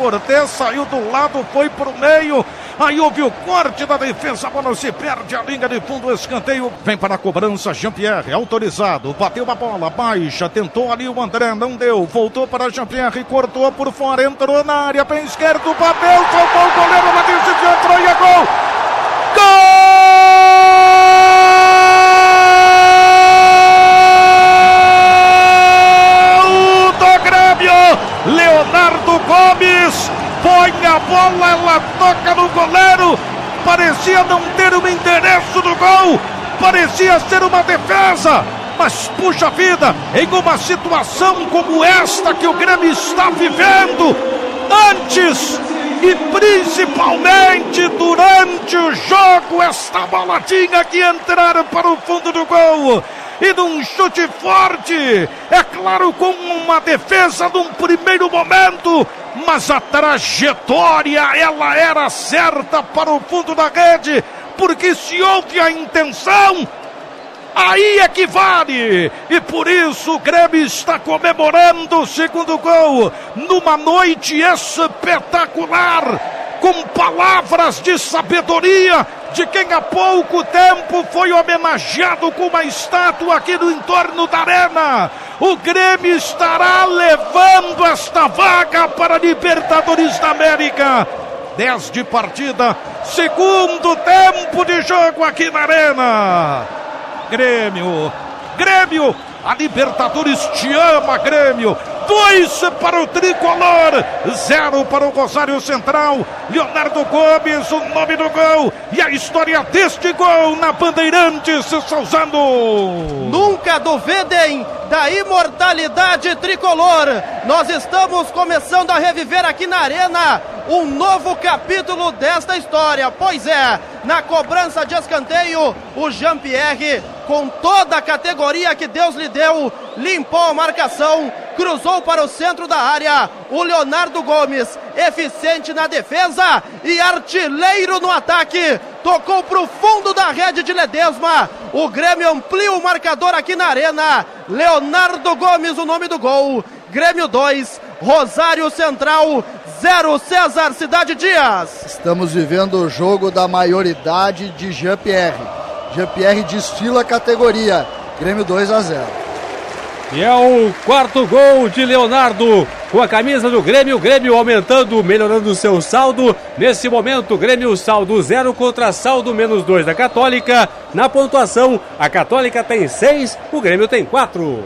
Cortez saiu do lado, foi pro meio. Aí houve o corte da defesa, a bola se perde a linha de fundo, escanteio. Vem para a cobrança, Jean-Pierre, autorizado. Bateu a bola, baixa, tentou ali o André, não deu. Voltou para Jean-Pierre, cortou por fora, entrou na área, pé esquerdo, bateu, salvou o goleiro, dentro, entrou e é! Gol! do Grêmio, Leonardo Gomes põe a bola, ela toca no goleiro. Parecia não ter um endereço do gol, parecia ser uma defesa. Mas puxa vida, em uma situação como esta que o Grêmio está vivendo, antes e principalmente durante o jogo, esta bola tinha que entrar para o fundo do gol e num chute forte. É claro, com uma defesa num primeiro momento, mas a trajetória ela era certa para o fundo da rede, porque se houve a intenção, Aí é que vale! E por isso o Grêmio está comemorando o segundo gol numa noite espetacular, com palavras de sabedoria de quem há pouco tempo foi homenageado com uma estátua aqui no entorno da arena. O Grêmio estará levando esta vaga para Libertadores da América. 10 de partida, segundo tempo de jogo aqui na arena. Grêmio, Grêmio, a Libertadores te ama, Grêmio. Dois para o tricolor, zero para o Rosário Central. Leonardo Gomes, o nome do gol e a história deste gol na Bandeirantes, Salzano. Nunca duvidem da imortalidade tricolor. Nós estamos começando a reviver aqui na Arena um novo capítulo desta história. Pois é, na cobrança de escanteio, o Jean-Pierre, com toda a categoria que Deus lhe deu, limpou a marcação, cruzou para o centro da área. O Leonardo Gomes, eficiente na defesa e artilheiro no ataque, tocou para o fundo da rede de Ledesma. O Grêmio amplia o marcador aqui na arena. Leonardo Gomes, o nome do gol. Grêmio 2, Rosário Central 0, César Cidade Dias. Estamos vivendo o jogo da maioridade de Jean-Pierre. Jean-Pierre desfila a categoria. Grêmio 2 a 0. E é o quarto gol de Leonardo com a camisa do Grêmio. Grêmio aumentando, melhorando o seu saldo. Nesse momento, Grêmio saldo zero contra saldo menos dois da Católica. Na pontuação, a Católica tem seis, o Grêmio tem quatro.